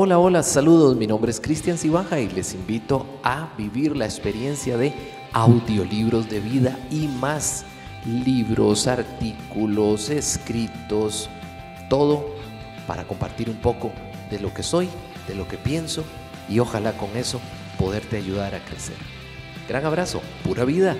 Hola, hola, saludos. Mi nombre es Cristian Cibaja y les invito a vivir la experiencia de audiolibros de vida y más libros, artículos, escritos, todo para compartir un poco de lo que soy, de lo que pienso y ojalá con eso poderte ayudar a crecer. Gran abrazo, pura vida.